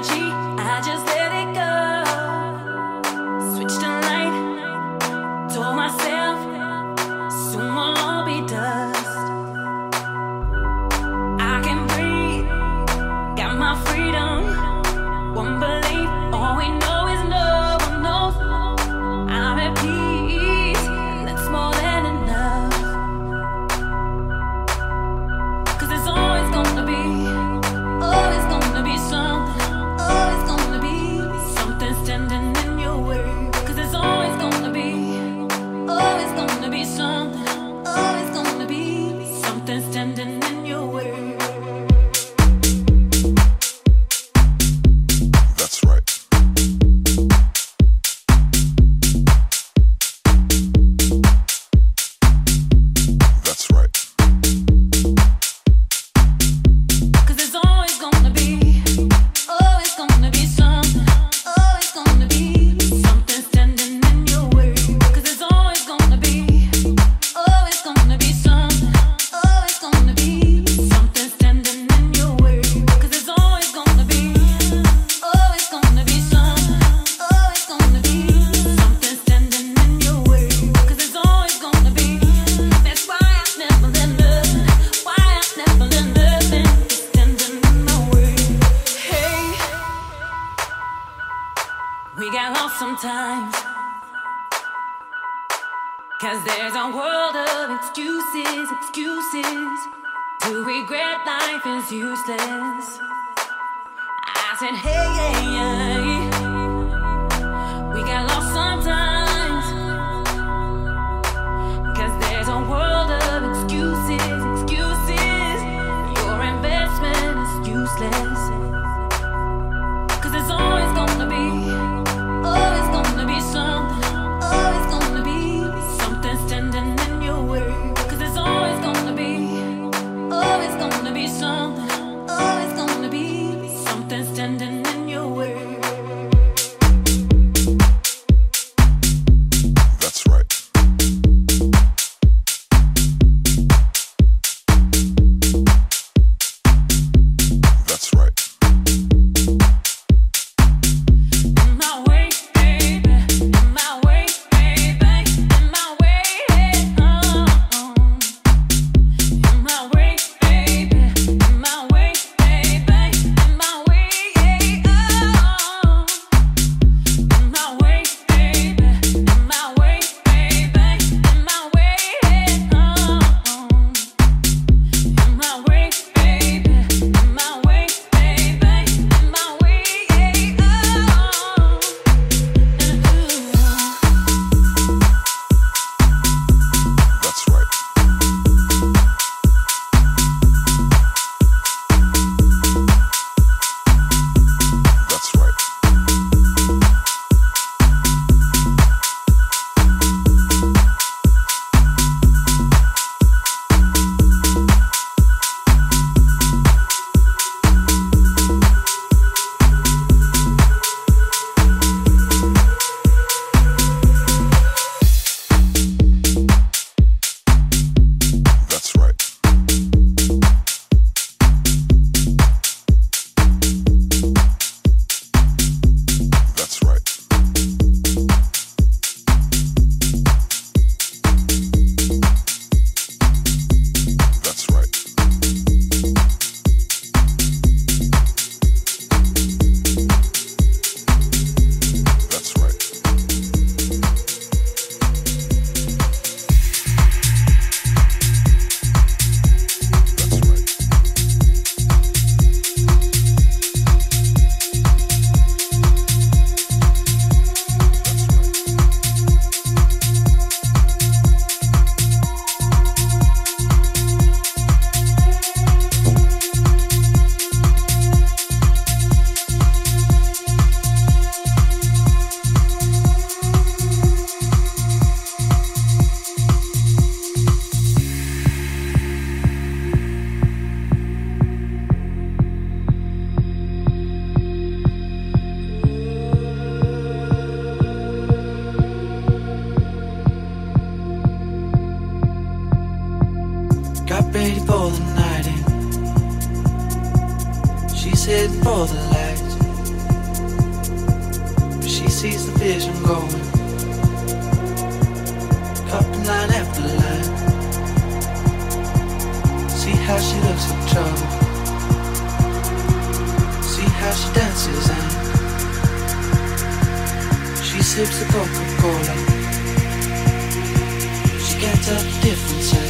energy. I just sometimes. Cause there's a world of excuses, excuses to regret life is useless. I said, hey, hey, hey. we got lost sometimes. ready for the night in. She's heading for the lights, but she sees the vision going. Cup Cupping line after line. See how she looks in trouble. See how she dances and she sips the Coca Cola. She can't tell the difference. Eh?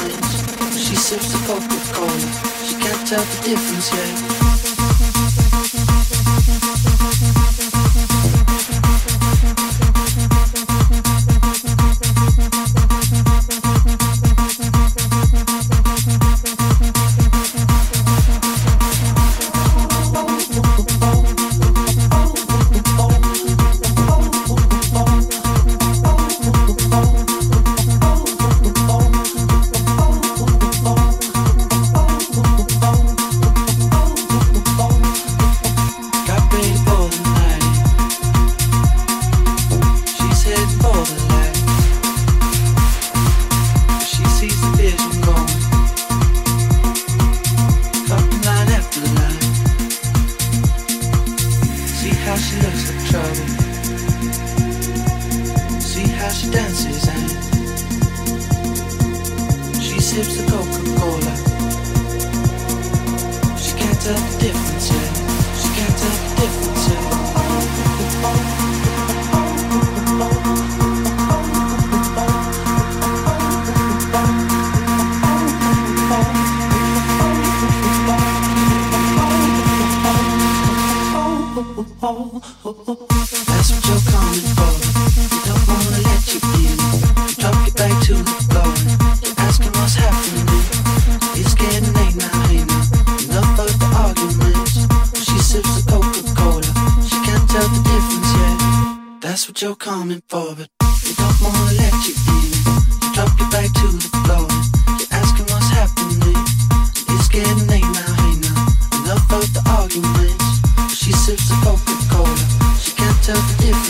She sips the Coca-Cola. She can't tell the difference yet. She can't tell the difference yet. That's what you're coming for, but you don't wanna let you in. You drop it back to the floor. You're asking what's happening. It's getting late now, hey now. Enough of the arguments. She sips the Coca-Cola. She can't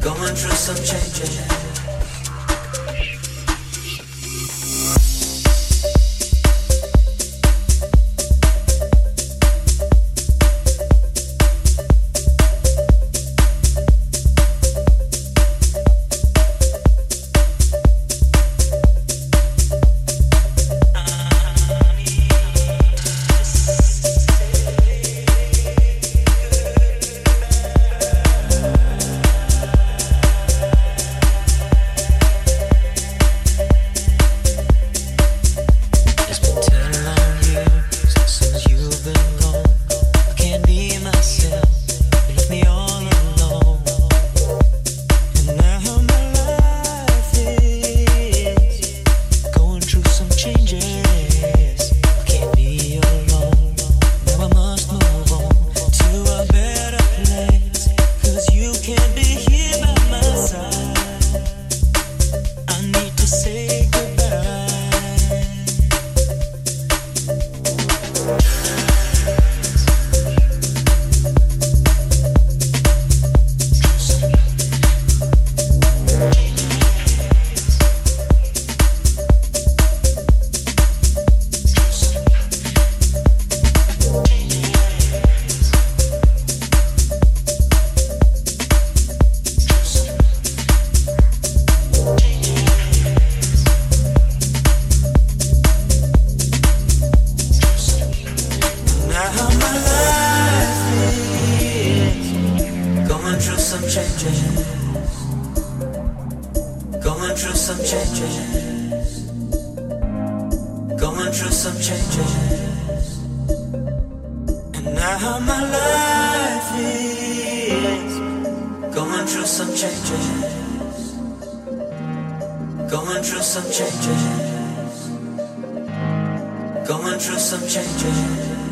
Going through some changes. Some changes.